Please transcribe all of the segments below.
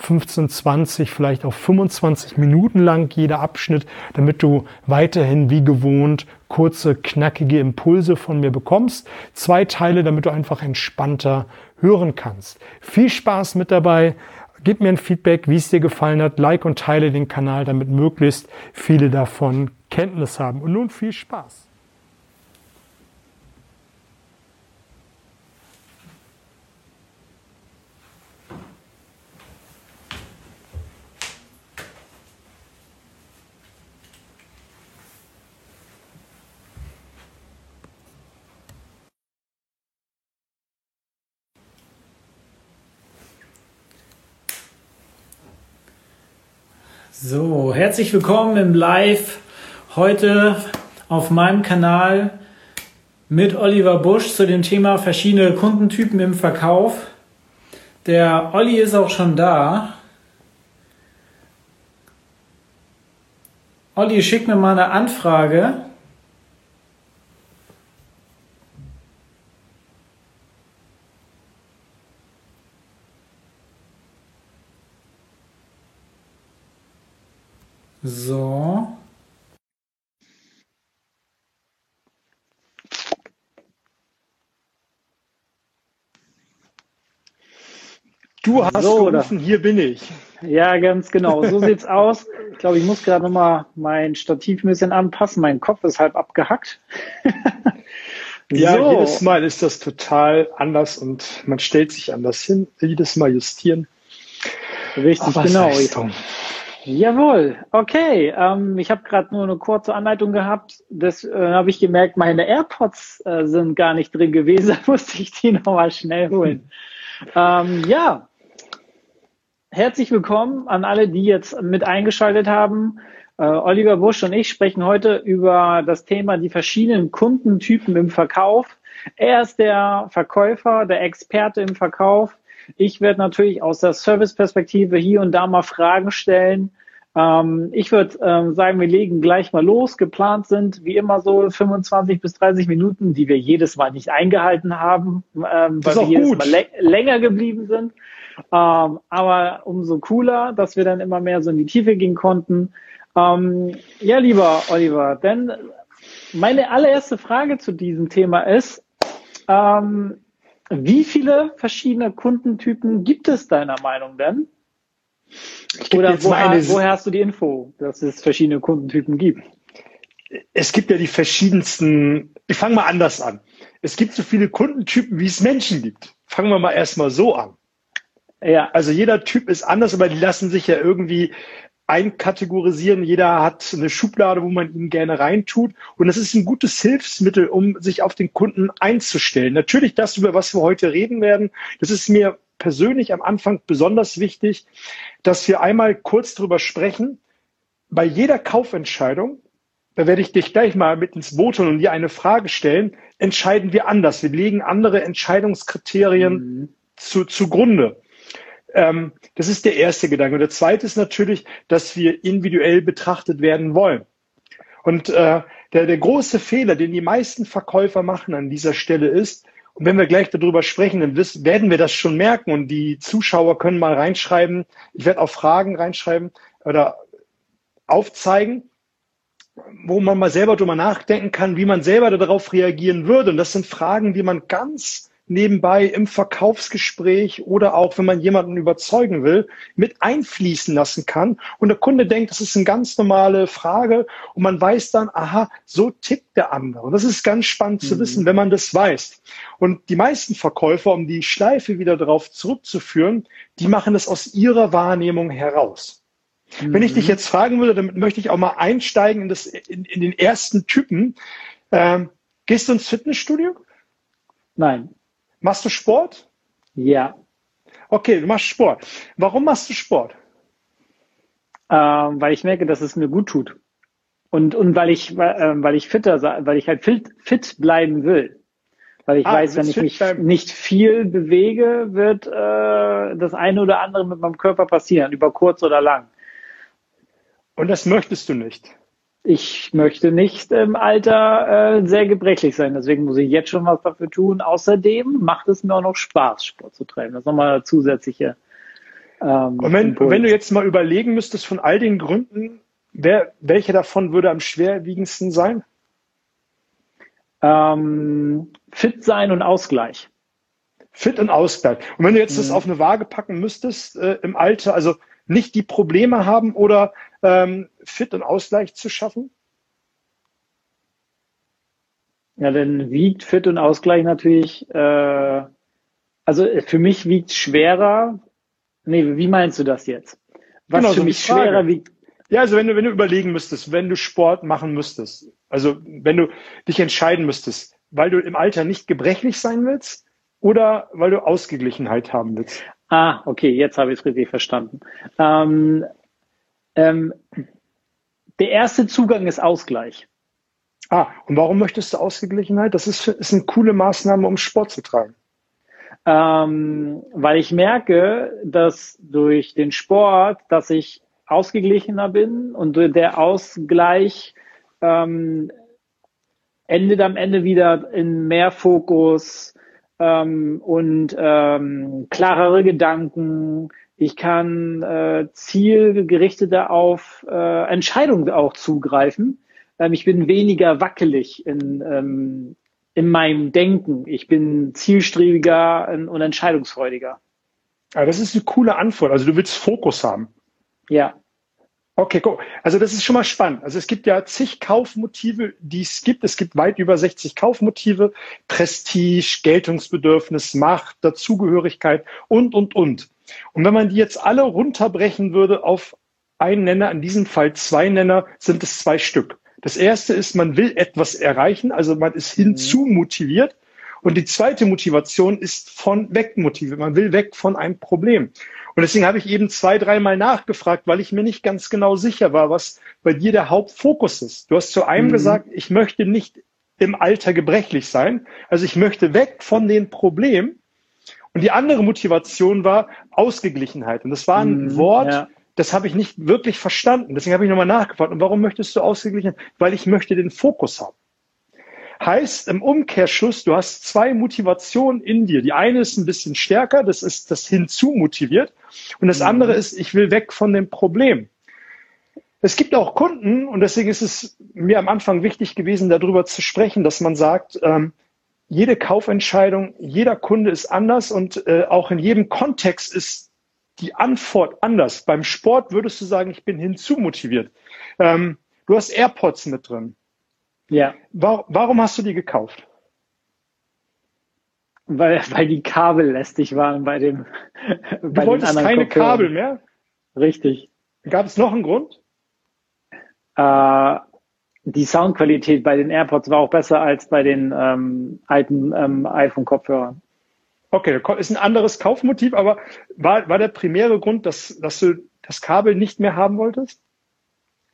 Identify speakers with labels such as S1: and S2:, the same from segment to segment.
S1: 15, 20, vielleicht auch 25 Minuten lang jeder Abschnitt, damit du weiterhin wie gewohnt kurze, knackige Impulse von mir bekommst. Zwei Teile, damit du einfach entspannter hören kannst. Viel Spaß mit dabei. Gib mir ein Feedback, wie es dir gefallen hat. Like und teile den Kanal, damit möglichst viele davon Kenntnis haben. Und nun viel Spaß.
S2: So, herzlich willkommen im Live heute auf meinem Kanal mit Oliver Busch zu dem Thema verschiedene Kundentypen im Verkauf. Der Olli ist auch schon da. Olli, schick mir mal eine Anfrage. So.
S1: Du hast so, gerufen, oder? hier bin ich.
S2: Ja, ganz genau. So sieht's aus. Ich glaube, ich muss gerade nochmal mein Stativ ein bisschen anpassen. Mein Kopf ist halb abgehackt.
S1: ja, so. jedes Mal ist das total anders und man stellt sich anders hin. Jedes Mal justieren.
S2: Richtig, Aber genau. Jawohl, okay. Ähm, ich habe gerade nur eine kurze Anleitung gehabt. Das äh, habe ich gemerkt, meine AirPods äh, sind gar nicht drin gewesen. Da musste ich die nochmal schnell holen. ähm, ja, herzlich willkommen an alle, die jetzt mit eingeschaltet haben. Äh, Oliver Busch und ich sprechen heute über das Thema die verschiedenen Kundentypen im Verkauf. Er ist der Verkäufer, der Experte im Verkauf. Ich werde natürlich aus der Serviceperspektive hier und da mal Fragen stellen. Ähm, ich würde ähm, sagen, wir legen gleich mal los. Geplant sind wie immer so 25 bis 30 Minuten, die wir jedes Mal nicht eingehalten haben, ähm, weil wir jedes gut. Mal länger geblieben sind. Ähm, aber umso cooler, dass wir dann immer mehr so in die Tiefe gehen konnten. Ähm, ja, lieber Oliver, denn meine allererste Frage zu diesem Thema ist, ähm, wie viele verschiedene Kundentypen gibt es deiner Meinung denn? Oder woher, eine... woher hast du die Info, dass es verschiedene Kundentypen gibt?
S1: Es gibt ja die verschiedensten, ich fange mal anders an. Es gibt so viele Kundentypen, wie es Menschen gibt. Fangen wir mal erstmal so an. Ja. Also jeder Typ ist anders, aber die lassen sich ja irgendwie einkategorisieren. Jeder hat eine Schublade, wo man ihn gerne reintut. Und das ist ein gutes Hilfsmittel, um sich auf den Kunden einzustellen. Natürlich das, über was wir heute reden werden, das ist mir persönlich am Anfang besonders wichtig, dass wir einmal kurz drüber sprechen. Bei jeder Kaufentscheidung, da werde ich dich gleich mal mit ins Boot holen und dir eine Frage stellen, entscheiden wir anders. Wir legen andere Entscheidungskriterien mhm. zu, zugrunde. Ähm, das ist der erste Gedanke. Und der zweite ist natürlich, dass wir individuell betrachtet werden wollen. Und äh, der, der große Fehler, den die meisten Verkäufer machen an dieser Stelle ist, und wenn wir gleich darüber sprechen, dann wissen, werden wir das schon merken und die Zuschauer können mal reinschreiben. Ich werde auch Fragen reinschreiben oder aufzeigen, wo man mal selber drüber nachdenken kann, wie man selber darauf reagieren würde. Und das sind Fragen, die man ganz nebenbei im Verkaufsgespräch oder auch, wenn man jemanden überzeugen will, mit einfließen lassen kann. Und der Kunde denkt, das ist eine ganz normale Frage und man weiß dann, aha, so tickt der andere. Und das ist ganz spannend mhm. zu wissen, wenn man das weiß. Und die meisten Verkäufer, um die Schleife wieder darauf zurückzuführen, die machen es aus ihrer Wahrnehmung heraus. Mhm. Wenn ich dich mhm. jetzt fragen würde, damit möchte ich auch mal einsteigen in, das, in, in den ersten Typen. Ähm, gehst du ins Fitnessstudio?
S2: Nein.
S1: Machst du Sport?
S2: Ja.
S1: Okay, du machst Sport. Warum machst du Sport?
S2: Ähm, weil ich merke, dass es mir gut tut. und, und weil ich, äh, weil ich fitter, weil ich halt fit, fit bleiben will. Weil ich ah, weiß, wenn ich mich bleiben. nicht viel bewege, wird äh, das eine oder andere mit meinem Körper passieren, über kurz oder lang.
S1: Und das möchtest du nicht?
S2: Ich möchte nicht im Alter äh, sehr gebrechlich sein. Deswegen muss ich jetzt schon was dafür tun. Außerdem macht es mir auch noch Spaß, Sport zu treiben. Das ist nochmal zusätzliche.
S1: Ähm, Und wenn, wenn du jetzt mal überlegen müsstest, von all den Gründen, wer, welche davon würde am schwerwiegendsten sein?
S2: Ähm, fit sein und Ausgleich.
S1: Fit und Ausgleich. Und wenn du jetzt mhm. das auf eine Waage packen müsstest äh, im Alter, also nicht die Probleme haben oder ähm, Fit und Ausgleich zu schaffen?
S2: Ja, dann wiegt Fit und Ausgleich natürlich, äh, also für mich wiegt schwerer. Nee, wie meinst du das jetzt?
S1: Was genau, für so mich schwerer wiegt, ja, also wenn du, wenn du überlegen müsstest, wenn du Sport machen müsstest, also wenn du dich entscheiden müsstest, weil du im Alter nicht gebrechlich sein willst oder weil du Ausgeglichenheit haben willst.
S2: Ah, okay, jetzt habe ich es richtig verstanden. Ähm, ähm, der erste Zugang ist Ausgleich.
S1: Ah, und warum möchtest du Ausgeglichenheit? Das ist, ist eine coole Maßnahme, um Sport zu treiben.
S2: Ähm, weil ich merke, dass durch den Sport, dass ich ausgeglichener bin und der Ausgleich ähm, endet am Ende wieder in mehr Fokus ähm, und ähm, klarere Gedanken. Ich kann äh, zielgerichteter auf äh, Entscheidungen auch zugreifen. Ähm, ich bin weniger wackelig in, ähm, in meinem Denken. Ich bin zielstrebiger und entscheidungsfreudiger.
S1: Ja, das ist eine coole Antwort. Also du willst Fokus haben.
S2: Ja.
S1: Okay, cool. Also das ist schon mal spannend. Also es gibt ja zig Kaufmotive, die es gibt. Es gibt weit über 60 Kaufmotive. Prestige, Geltungsbedürfnis, Macht, Dazugehörigkeit und, und, und. Und wenn man die jetzt alle runterbrechen würde auf einen Nenner, in diesem Fall zwei Nenner, sind es zwei Stück. Das erste ist, man will etwas erreichen, also man ist hinzu motiviert. Und die zweite Motivation ist von weg motiviert. Man will weg von einem Problem. Und deswegen habe ich eben zwei, dreimal nachgefragt, weil ich mir nicht ganz genau sicher war, was bei dir der Hauptfokus ist. Du hast zu einem mhm. gesagt, ich möchte nicht im Alter gebrechlich sein. Also ich möchte weg von den Problemen. Und die andere Motivation war Ausgeglichenheit. Und das war ein mhm, Wort, ja. das habe ich nicht wirklich verstanden. Deswegen habe ich nochmal nachgefragt. Und warum möchtest du ausgeglichen? Weil ich möchte den Fokus haben. Heißt im Umkehrschluss, du hast zwei Motivationen in dir. Die eine ist ein bisschen stärker, das ist das hinzu motiviert. Und das andere ist, ich will weg von dem Problem. Es gibt auch Kunden, und deswegen ist es mir am Anfang wichtig gewesen, darüber zu sprechen, dass man sagt, ähm, jede Kaufentscheidung, jeder Kunde ist anders und äh, auch in jedem Kontext ist die Antwort anders. Beim Sport würdest du sagen, ich bin hinzumotiviert. Ähm, du hast AirPods mit drin. Ja. Warum, warum hast du die gekauft?
S2: Weil, weil die Kabel lästig waren bei dem.
S1: Du bei wolltest keine Kabel mehr?
S2: Richtig.
S1: Gab es noch einen Grund?
S2: Äh, die Soundqualität bei den AirPods war auch besser als bei den ähm, alten ähm, iPhone-Kopfhörern.
S1: Okay, ist ein anderes Kaufmotiv, aber war, war der primäre Grund, dass, dass du das Kabel nicht mehr haben wolltest?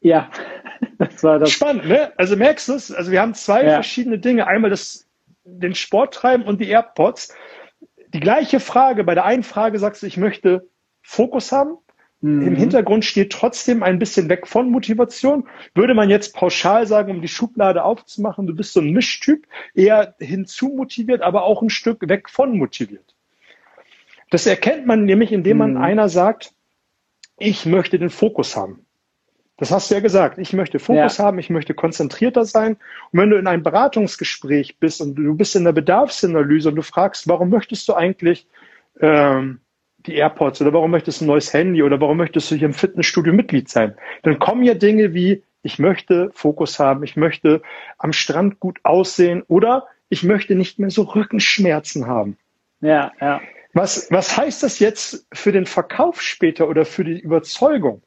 S2: Ja,
S1: das war das. Spannend, ne? Also merkst du es? Also wir haben zwei ja. verschiedene Dinge. Einmal das, den Sport treiben und die AirPods. Die gleiche Frage. Bei der einen Frage sagst du, ich möchte Fokus haben. Mhm. Im Hintergrund steht trotzdem ein bisschen weg von Motivation. Würde man jetzt pauschal sagen, um die Schublade aufzumachen, du bist so ein Mischtyp, eher hinzu motiviert, aber auch ein Stück weg von motiviert. Das erkennt man nämlich, indem man mhm. einer sagt, ich möchte den Fokus haben. Das hast du ja gesagt. Ich möchte Fokus ja. haben, ich möchte konzentrierter sein. Und wenn du in einem Beratungsgespräch bist und du bist in der Bedarfsanalyse und du fragst, warum möchtest du eigentlich ähm, die AirPods oder warum möchtest du ein neues Handy oder warum möchtest du hier im Fitnessstudio Mitglied sein, dann kommen ja Dinge wie, ich möchte Fokus haben, ich möchte am Strand gut aussehen oder ich möchte nicht mehr so Rückenschmerzen haben.
S2: Ja, ja.
S1: Was, was heißt das jetzt für den Verkauf später oder für die Überzeugung?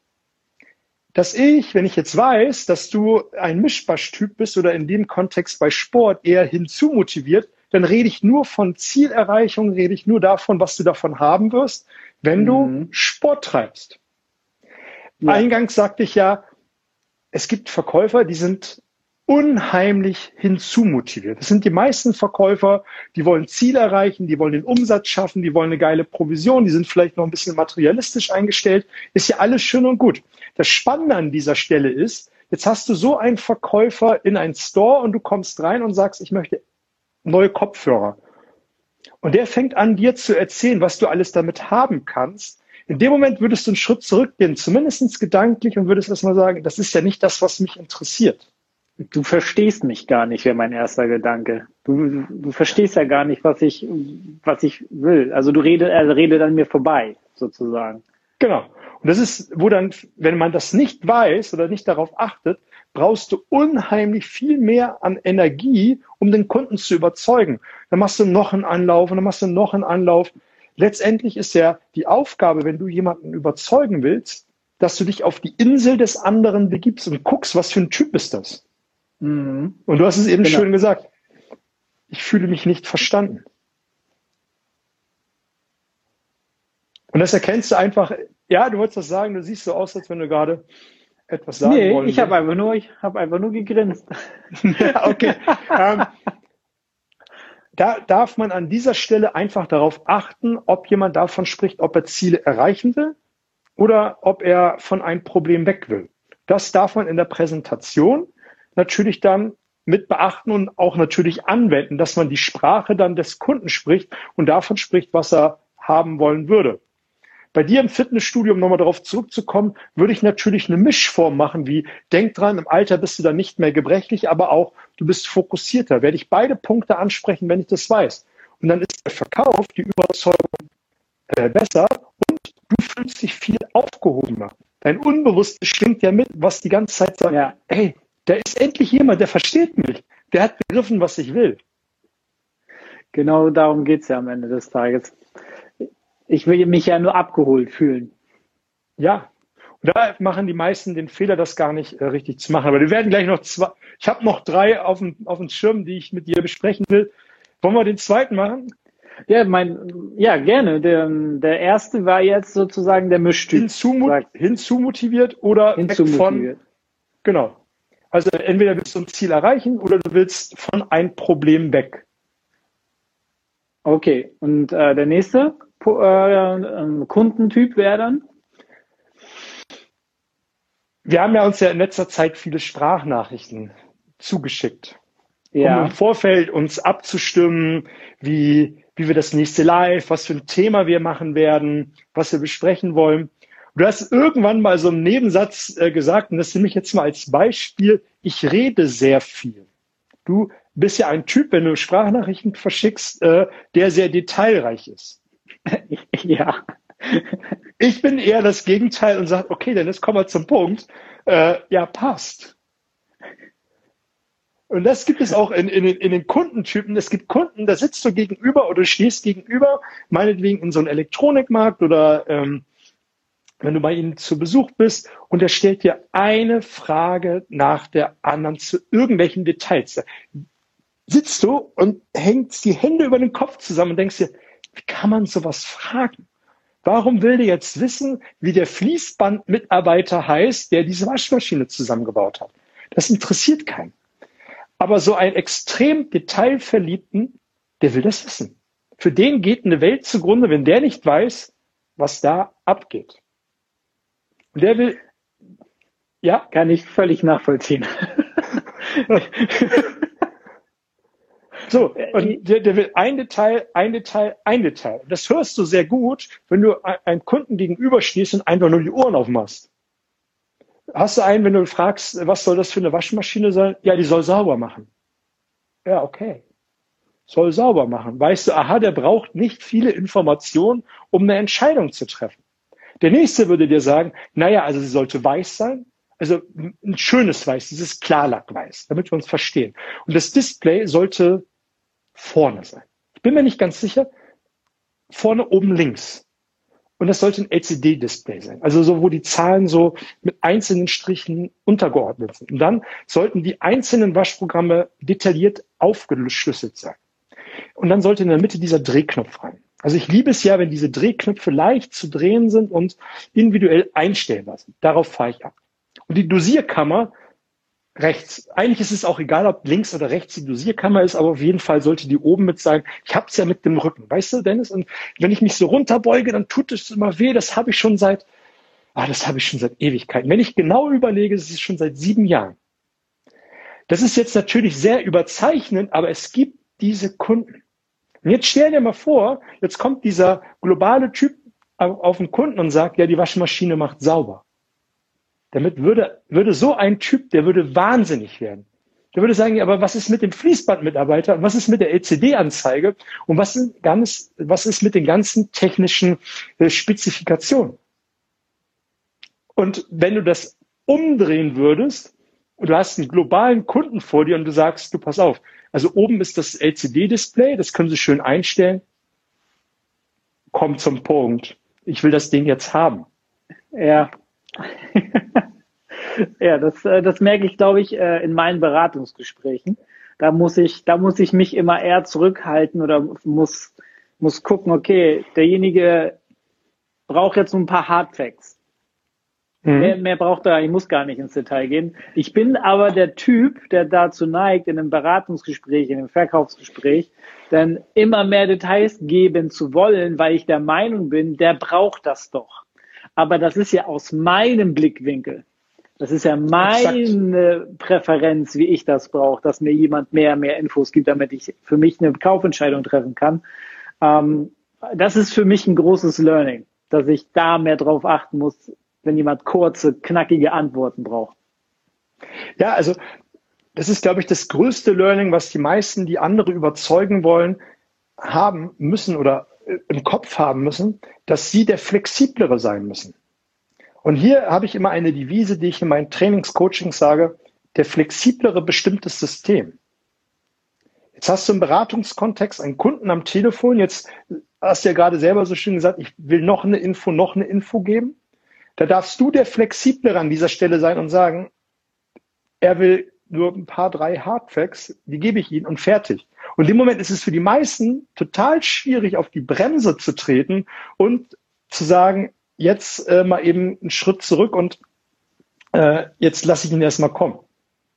S1: dass ich, wenn ich jetzt weiß, dass du ein Mischbasch-Typ bist oder in dem Kontext bei Sport eher hinzumotiviert, dann rede ich nur von Zielerreichung, rede ich nur davon, was du davon haben wirst, wenn mhm. du Sport treibst. Ja. Eingangs sagte ich ja, es gibt Verkäufer, die sind unheimlich hinzumotiviert. Das sind die meisten Verkäufer, die wollen Ziel erreichen, die wollen den Umsatz schaffen, die wollen eine geile Provision, die sind vielleicht noch ein bisschen materialistisch eingestellt. Ist ja alles schön und gut. Das Spannende an dieser Stelle ist, jetzt hast du so einen Verkäufer in einen Store und du kommst rein und sagst, ich möchte neue Kopfhörer. Und der fängt an, dir zu erzählen, was du alles damit haben kannst. In dem Moment würdest du einen Schritt zurückgehen, zumindest gedanklich, und würdest erstmal sagen, das ist ja nicht das, was mich interessiert.
S2: Du verstehst mich gar nicht, wäre mein erster Gedanke. Du, du verstehst ja gar nicht, was ich, was ich will. Also du redest, er redet an mir vorbei, sozusagen.
S1: Genau. Und das ist, wo dann, wenn man das nicht weiß oder nicht darauf achtet, brauchst du unheimlich viel mehr an Energie, um den Kunden zu überzeugen. Dann machst du noch einen Anlauf und dann machst du noch einen Anlauf. Letztendlich ist ja die Aufgabe, wenn du jemanden überzeugen willst, dass du dich auf die Insel des anderen begibst und guckst, was für ein Typ ist das. Mhm. Und du hast es eben genau. schön gesagt. Ich fühle mich nicht verstanden. Und das erkennst du einfach, ja, du wolltest das sagen, du siehst so aus, als wenn du gerade etwas sagen nee, wollen.
S2: ich habe einfach nur, ich habe einfach nur gegrinst.
S1: okay. ähm, da darf man an dieser Stelle einfach darauf achten, ob jemand davon spricht, ob er Ziele erreichen will oder ob er von einem Problem weg will. Das darf man in der Präsentation natürlich dann mit beachten und auch natürlich anwenden, dass man die Sprache dann des Kunden spricht und davon spricht, was er haben wollen würde. Bei dir im Fitnessstudio, um nochmal darauf zurückzukommen, würde ich natürlich eine Mischform machen, wie denk dran, im Alter bist du dann nicht mehr gebrechlich, aber auch du bist fokussierter. Werde ich beide Punkte ansprechen, wenn ich das weiß. Und dann ist der Verkauf, die Überzeugung äh, besser und du fühlst dich viel aufgehobener. Dein Unbewusstes schwingt ja mit, was die ganze Zeit sagt, ja. ey, da ist endlich jemand, der versteht mich. Der hat begriffen, was ich will.
S2: Genau darum geht es ja am Ende des Tages. Ich will mich ja nur abgeholt fühlen.
S1: Ja. Und da machen die meisten den Fehler, das gar nicht äh, richtig zu machen. Aber wir werden gleich noch zwei, ich habe noch drei auf dem, auf dem Schirm, die ich mit dir besprechen will. Wollen wir den zweiten machen?
S2: Ja, mein, ja, gerne. Der, der erste war jetzt sozusagen der Mischtyp.
S1: Hinzu, hinzumotiviert oder hinzumotiviert. von, genau. Also entweder willst du ein Ziel erreichen oder du willst von einem Problem weg.
S2: Okay, und äh, der nächste? Äh, Kundentyp wäre dann?
S1: Wir haben ja uns ja in letzter Zeit viele Sprachnachrichten zugeschickt, ja. um im Vorfeld uns abzustimmen, wie, wie wir das nächste Live, was für ein Thema wir machen werden, was wir besprechen wollen. Du hast irgendwann mal so einen Nebensatz äh, gesagt, und das nehme ich jetzt mal als Beispiel. Ich rede sehr viel. Du bist ja ein Typ, wenn du Sprachnachrichten verschickst, äh, der sehr detailreich ist. ja. Ich bin eher das Gegenteil und sage, okay, dann jetzt kommen wir zum Punkt. Äh, ja, passt. Und das gibt es auch in, in, in den Kundentypen. Es gibt Kunden, da sitzt du gegenüber oder stehst gegenüber, meinetwegen in so einem Elektronikmarkt oder ähm, wenn du bei ihnen zu Besuch bist und er stellt dir eine Frage nach der anderen zu irgendwelchen Details. Sitzt du und hängst die Hände über den Kopf zusammen und denkst dir, wie kann man sowas fragen? Warum will der jetzt wissen, wie der Fließbandmitarbeiter heißt, der diese Waschmaschine zusammengebaut hat? Das interessiert keinen. Aber so einen extrem detailverliebten, der will das wissen. Für den geht eine Welt zugrunde, wenn der nicht weiß, was da abgeht.
S2: Und der will, ja, kann ich völlig nachvollziehen.
S1: So, äh, und der, der will ein Detail, ein Detail, ein Detail. Das hörst du sehr gut, wenn du einem Kunden gegenüberstehst und einfach nur die Ohren aufmachst. Hast du einen, wenn du fragst, was soll das für eine Waschmaschine sein? Ja, die soll sauber machen. Ja, okay. Soll sauber machen. Weißt du, aha, der braucht nicht viele Informationen, um eine Entscheidung zu treffen. Der nächste würde dir sagen, naja, also sie sollte weiß sein, also ein schönes Weiß, dieses Klarlackweiß, damit wir uns verstehen. Und das Display sollte vorne sein. Ich bin mir nicht ganz sicher. Vorne oben links. Und das sollte ein LCD-Display sein. Also so, wo die Zahlen so mit einzelnen Strichen untergeordnet sind. Und dann sollten die einzelnen Waschprogramme detailliert aufgeschlüsselt sein. Und dann sollte in der Mitte dieser Drehknopf rein. Also ich liebe es ja, wenn diese Drehknöpfe leicht zu drehen sind und individuell einstellbar sind. Darauf fahre ich ab. Und die Dosierkammer rechts. Eigentlich ist es auch egal, ob links oder rechts die Dosierkammer ist, aber auf jeden Fall sollte die oben mit sein. Ich hab's ja mit dem Rücken, weißt du, Dennis? Und wenn ich mich so runterbeuge, dann tut es immer weh. Das habe ich schon seit, ah, das habe ich schon seit Ewigkeiten. Wenn ich genau überlege, es ist schon seit sieben Jahren. Das ist jetzt natürlich sehr überzeichnend, aber es gibt diese Kunden. Und jetzt stell dir mal vor, jetzt kommt dieser globale Typ auf den Kunden und sagt, ja, die Waschmaschine macht sauber. Damit würde, würde so ein Typ, der würde wahnsinnig werden. Der würde sagen, aber was ist mit dem Fließbandmitarbeiter was ist mit der LCD-Anzeige und was ist, ganz, was ist mit den ganzen technischen äh, Spezifikationen? Und wenn du das umdrehen würdest und du hast einen globalen Kunden vor dir und du sagst, du pass auf, also oben ist das LCD-Display, das können Sie schön einstellen. Komm zum Punkt. Ich will das Ding jetzt haben.
S2: Ja. ja, das, äh, das merke ich, glaube ich, äh, in meinen Beratungsgesprächen. Da muss ich, da muss ich mich immer eher zurückhalten oder muss, muss gucken, okay, derjenige braucht jetzt so ein paar Hardfacts. Mhm. Mehr, mehr braucht er, ich muss gar nicht ins Detail gehen. Ich bin aber der Typ, der dazu neigt, in einem Beratungsgespräch, in einem Verkaufsgespräch, dann immer mehr Details geben zu wollen, weil ich der Meinung bin, der braucht das doch. Aber das ist ja aus meinem Blickwinkel. Das ist ja meine Exakt. Präferenz, wie ich das brauche, dass mir jemand mehr, mehr Infos gibt, damit ich für mich eine Kaufentscheidung treffen kann. Ähm, das ist für mich ein großes Learning, dass ich da mehr drauf achten muss, wenn jemand kurze, knackige Antworten braucht.
S1: Ja, also das ist, glaube ich, das größte Learning, was die meisten, die andere überzeugen wollen, haben müssen oder im Kopf haben müssen, dass sie der flexiblere sein müssen. Und hier habe ich immer eine Devise, die ich in meinen Trainingscoachings sage, der flexiblere bestimmt das System. Jetzt hast du im Beratungskontext einen Kunden am Telefon, jetzt hast du ja gerade selber so schön gesagt, ich will noch eine Info, noch eine Info geben. Da darfst du der Flexiblere an dieser Stelle sein und sagen, er will nur ein paar, drei Hardfacts, die gebe ich ihm und fertig. Und im Moment ist es für die meisten total schwierig, auf die Bremse zu treten und zu sagen, jetzt äh, mal eben einen Schritt zurück und äh, jetzt lasse ich ihn erstmal kommen.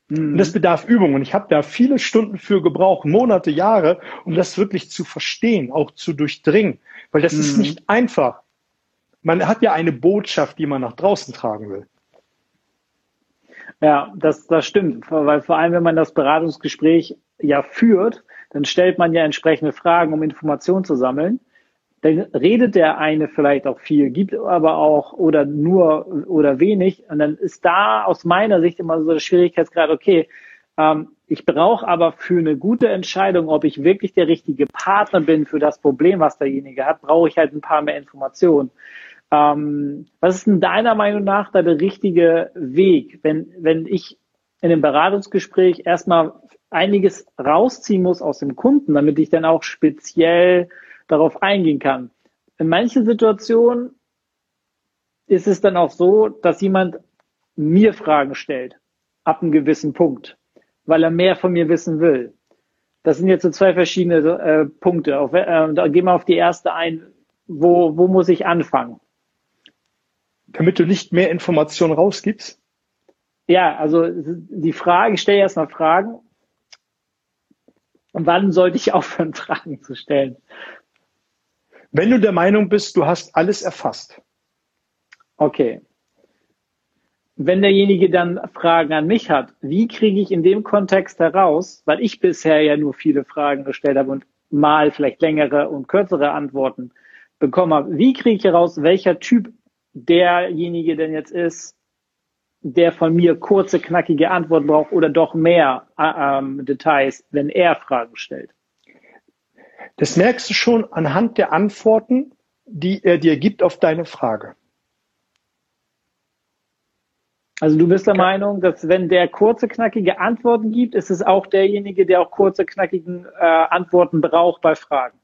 S1: Mhm. Und das bedarf Übung. Und ich habe da viele Stunden für gebraucht, Monate, Jahre, um das wirklich zu verstehen, auch zu durchdringen. Weil das mhm. ist nicht einfach man hat ja eine Botschaft, die man nach draußen tragen will.
S2: Ja, das, das stimmt, weil vor allem, wenn man das Beratungsgespräch ja führt, dann stellt man ja entsprechende Fragen, um Informationen zu sammeln. Dann redet der eine vielleicht auch viel, gibt aber auch oder nur oder wenig. Und dann ist da aus meiner Sicht immer so der Schwierigkeitsgrad, okay, ähm, ich brauche aber für eine gute Entscheidung, ob ich wirklich der richtige Partner bin für das Problem, was derjenige hat, brauche ich halt ein paar mehr Informationen. Ähm, was ist denn deiner Meinung nach da der richtige Weg, wenn, wenn ich in einem Beratungsgespräch erstmal einiges rausziehen muss aus dem Kunden, damit ich dann auch speziell darauf eingehen kann? In manchen Situationen ist es dann auch so, dass jemand mir Fragen stellt, ab einem gewissen Punkt, weil er mehr von mir wissen will. Das sind jetzt so zwei verschiedene äh, Punkte. Auf, äh, da gehen wir auf die erste ein. Wo, wo muss ich anfangen?
S1: damit du nicht mehr Informationen rausgibst?
S2: Ja, also die Frage, ich stelle erstmal Fragen. Und wann sollte ich aufhören, Fragen zu stellen?
S1: Wenn du der Meinung bist, du hast alles erfasst.
S2: Okay. Wenn derjenige dann Fragen an mich hat, wie kriege ich in dem Kontext heraus, weil ich bisher ja nur viele Fragen gestellt habe und mal vielleicht längere und kürzere Antworten bekommen habe, wie kriege ich heraus, welcher Typ derjenige denn jetzt ist, der von mir kurze, knackige Antworten braucht oder doch mehr äh, ähm, Details, wenn er Fragen stellt.
S1: Das merkst du schon anhand der Antworten, die er dir gibt auf deine Frage.
S2: Also du bist der. Meinung, dass wenn der kurze, knackige Antworten gibt, ist es auch derjenige, der auch kurze, knackigen äh, Antworten braucht bei Fragen.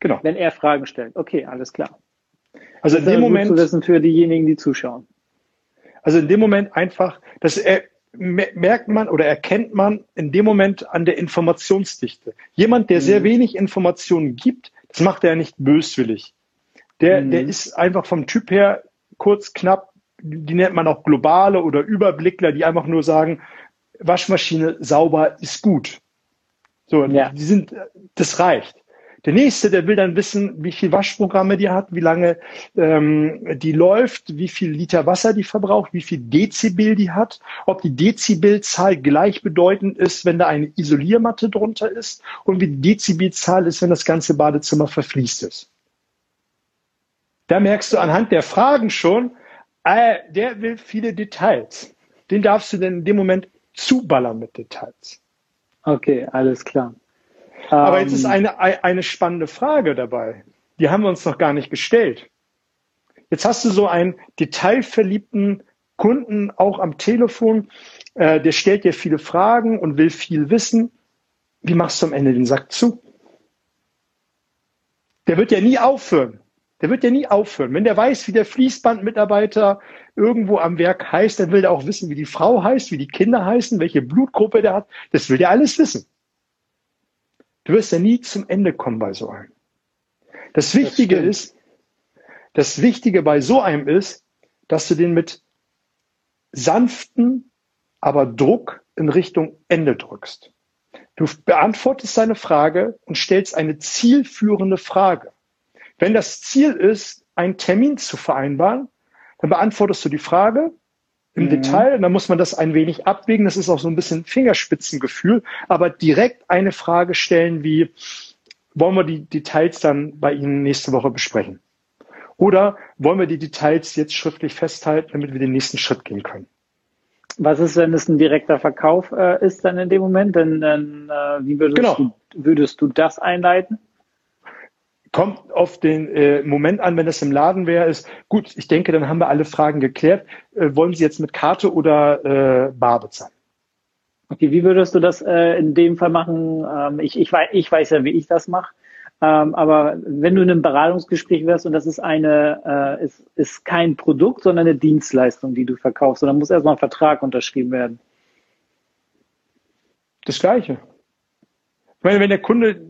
S2: Genau. Wenn er Fragen stellt. Okay, alles klar.
S1: Also in dem Moment. Zu
S2: wissen für diejenigen, die zuschauen.
S1: Also in dem Moment einfach, das er, merkt man oder erkennt man in dem Moment an der Informationsdichte. Jemand, der mhm. sehr wenig Informationen gibt, das macht er nicht böswillig. Der, mhm. der ist einfach vom Typ her kurz, knapp, die nennt man auch globale oder Überblickler, die einfach nur sagen, Waschmaschine sauber ist gut. So, ja. die sind, das reicht. Der nächste, der will dann wissen, wie viel Waschprogramme die hat, wie lange ähm, die läuft, wie viel Liter Wasser die verbraucht, wie viel Dezibel die hat, ob die Dezibelzahl gleichbedeutend ist, wenn da eine Isoliermatte drunter ist und wie die Dezibelzahl ist, wenn das ganze Badezimmer verfließt ist. Da merkst du anhand der Fragen schon, äh, der will viele Details. Den darfst du denn in dem Moment zuballern mit Details.
S2: Okay, alles klar.
S1: Aber jetzt ist ähm. eine, eine spannende Frage dabei. Die haben wir uns noch gar nicht gestellt. Jetzt hast du so einen detailverliebten Kunden auch am Telefon, äh, der stellt dir viele Fragen und will viel wissen. Wie machst du am Ende den Sack zu? Der wird ja nie aufhören. Der wird ja nie aufhören. Wenn der weiß, wie der Fließbandmitarbeiter irgendwo am Werk heißt, dann will der auch wissen, wie die Frau heißt, wie die Kinder heißen, welche Blutgruppe der hat. Das will der alles wissen. Du wirst ja nie zum Ende kommen bei so einem. Das Wichtige das ist, das Wichtige bei so einem ist, dass du den mit sanften, aber Druck in Richtung Ende drückst. Du beantwortest seine Frage und stellst eine zielführende Frage. Wenn das Ziel ist, einen Termin zu vereinbaren, dann beantwortest du die Frage im mhm. Detail. Dann muss man das ein wenig abwägen. Das ist auch so ein bisschen Fingerspitzengefühl. Aber direkt eine Frage stellen wie, wollen wir die Details dann bei Ihnen nächste Woche besprechen? Oder wollen wir die Details jetzt schriftlich festhalten, damit wir den nächsten Schritt gehen können?
S2: Was ist, wenn es ein direkter Verkauf äh, ist dann in dem Moment? Dann, dann äh, wie würdest, genau. du, würdest du das einleiten?
S1: Kommt auf den äh, Moment an, wenn das im Laden wäre, ist gut, ich denke, dann haben wir alle Fragen geklärt. Äh, wollen Sie jetzt mit Karte oder äh, Bar bezahlen?
S2: Okay, wie würdest du das äh, in dem Fall machen? Ähm, ich, ich, weiß, ich weiß ja, wie ich das mache. Ähm, aber wenn du in einem Beratungsgespräch wärst und das ist eine, äh, ist, ist kein Produkt, sondern eine Dienstleistung, die du verkaufst, und dann muss erstmal ein Vertrag unterschrieben werden.
S1: Das Gleiche. Ich meine, wenn der Kunde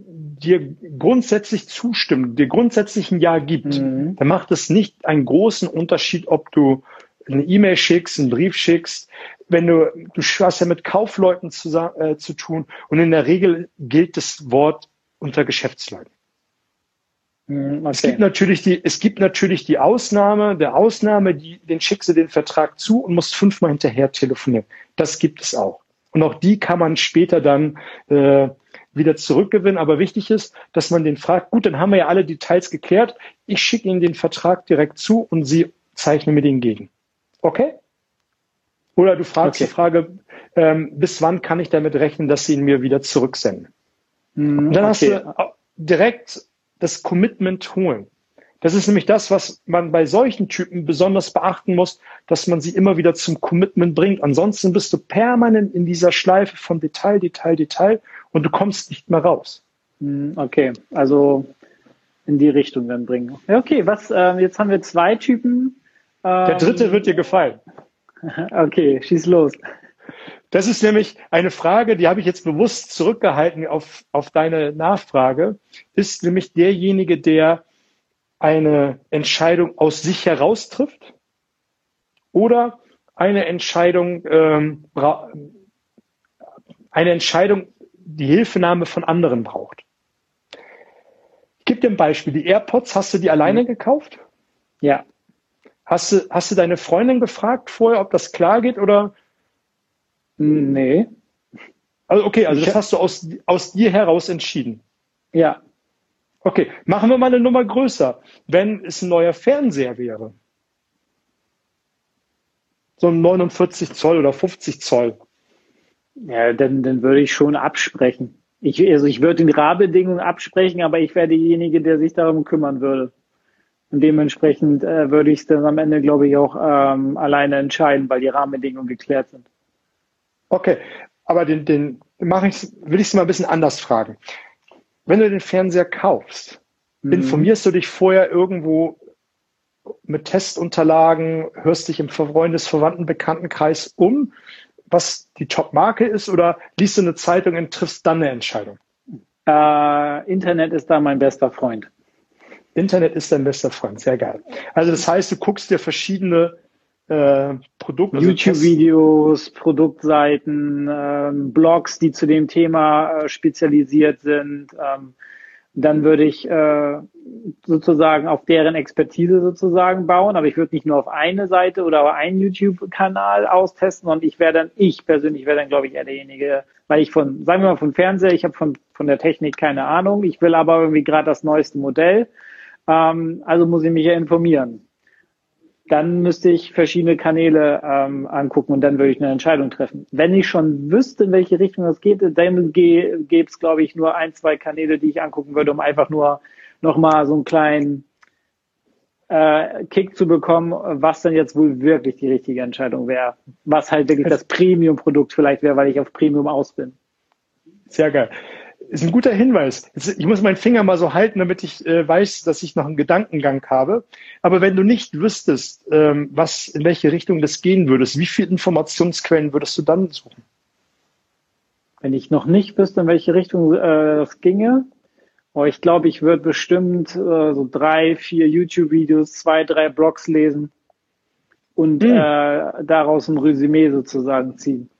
S1: dir grundsätzlich zustimmt, dir grundsätzlich ein Ja gibt, mhm. dann macht es nicht einen großen Unterschied, ob du eine E-Mail schickst, einen Brief schickst. Wenn du, du hast ja mit Kaufleuten zu, äh, zu tun und in der Regel gilt das Wort unter Geschäftsleuten. Mhm, okay. Es gibt natürlich die, es gibt natürlich die Ausnahme, der Ausnahme, die, den schickst du den Vertrag zu und musst fünfmal hinterher telefonieren. Das gibt es auch. Und auch die kann man später dann äh, wieder zurückgewinnen. Aber wichtig ist, dass man den fragt, gut, dann haben wir ja alle Details geklärt. Ich schicke Ihnen den Vertrag direkt zu und Sie zeichnen mir den gegen. Okay? Oder du fragst okay. die Frage, ähm, bis wann kann ich damit rechnen, dass Sie ihn mir wieder zurücksenden? Mm, und dann okay. hast du direkt das Commitment holen. Das ist nämlich das, was man bei solchen Typen besonders beachten muss, dass man sie immer wieder zum Commitment bringt. Ansonsten bist du permanent in dieser Schleife von Detail, Detail, Detail und du kommst nicht mehr raus.
S2: Hm, okay, also in die Richtung dann bringen. Okay, was, äh, jetzt haben wir zwei Typen.
S1: Ähm, Der dritte wird dir gefallen.
S2: Okay, schieß los.
S1: Das ist nämlich eine Frage, die habe ich jetzt bewusst zurückgehalten auf, auf deine Nachfrage, ist nämlich derjenige, der eine Entscheidung aus sich heraus trifft oder eine Entscheidung, ähm, eine Entscheidung die Hilfenahme von anderen braucht. Ich gebe dir ein Beispiel. Die AirPods, hast du die alleine mhm. gekauft?
S2: Ja.
S1: Hast du, hast du deine Freundin gefragt vorher, ob das klar geht oder?
S2: Nee.
S1: Also okay, also das hast du aus, aus dir heraus entschieden.
S2: Ja.
S1: Okay, machen wir mal eine Nummer größer. Wenn es ein neuer Fernseher wäre, so ein 49 Zoll oder 50 Zoll,
S2: ja, dann, dann würde ich schon absprechen. Ich, also ich würde die Rahmenbedingungen absprechen, aber ich wäre derjenige, der sich darum kümmern würde. Und dementsprechend äh, würde ich es dann am Ende, glaube ich, auch ähm, alleine entscheiden, weil die Rahmenbedingungen geklärt sind.
S1: Okay, aber den, den mache ich, will ich es mal ein bisschen anders fragen. Wenn du den Fernseher kaufst, mhm. informierst du dich vorher irgendwo mit Testunterlagen, hörst dich im Freundesverwandten Bekanntenkreis um, was die Top-Marke ist oder liest du eine Zeitung und triffst dann eine Entscheidung?
S2: Äh, Internet ist da mein bester Freund.
S1: Internet ist dein bester Freund, sehr geil. Also das heißt, du guckst dir verschiedene äh, Produkt.
S2: Also YouTube-Videos, Produktseiten, ähm, Blogs, die zu dem Thema äh, spezialisiert sind. Ähm, dann würde ich äh, sozusagen auf deren Expertise sozusagen bauen, aber ich würde nicht nur auf eine Seite oder auf einen YouTube-Kanal austesten, sondern ich wäre dann, ich persönlich wäre dann, glaube ich, eher derjenige, weil ich von, sagen wir mal, von Fernseher, ich habe von, von der Technik keine Ahnung, ich will aber irgendwie gerade das neueste Modell, ähm, also muss ich mich ja informieren dann müsste ich verschiedene Kanäle ähm, angucken und dann würde ich eine Entscheidung treffen. Wenn ich schon wüsste, in welche Richtung das geht, dann gäbe es, glaube ich, nur ein, zwei Kanäle, die ich angucken würde, um einfach nur nochmal so einen kleinen äh, Kick zu bekommen, was dann jetzt wohl wirklich die richtige Entscheidung wäre. Was halt wirklich das Premium-Produkt vielleicht wäre, weil ich auf Premium aus bin.
S1: Sehr geil ist ein guter Hinweis. Ich muss meinen Finger mal so halten, damit ich äh, weiß, dass ich noch einen Gedankengang habe. Aber wenn du nicht wüsstest, ähm, was, in welche Richtung das gehen würdest, wie viele Informationsquellen würdest du dann suchen?
S2: Wenn ich noch nicht wüsste, in welche Richtung äh, das ginge, oh, ich glaube, ich würde bestimmt äh, so drei, vier YouTube-Videos, zwei, drei Blogs lesen und hm. äh, daraus ein Resümee sozusagen ziehen.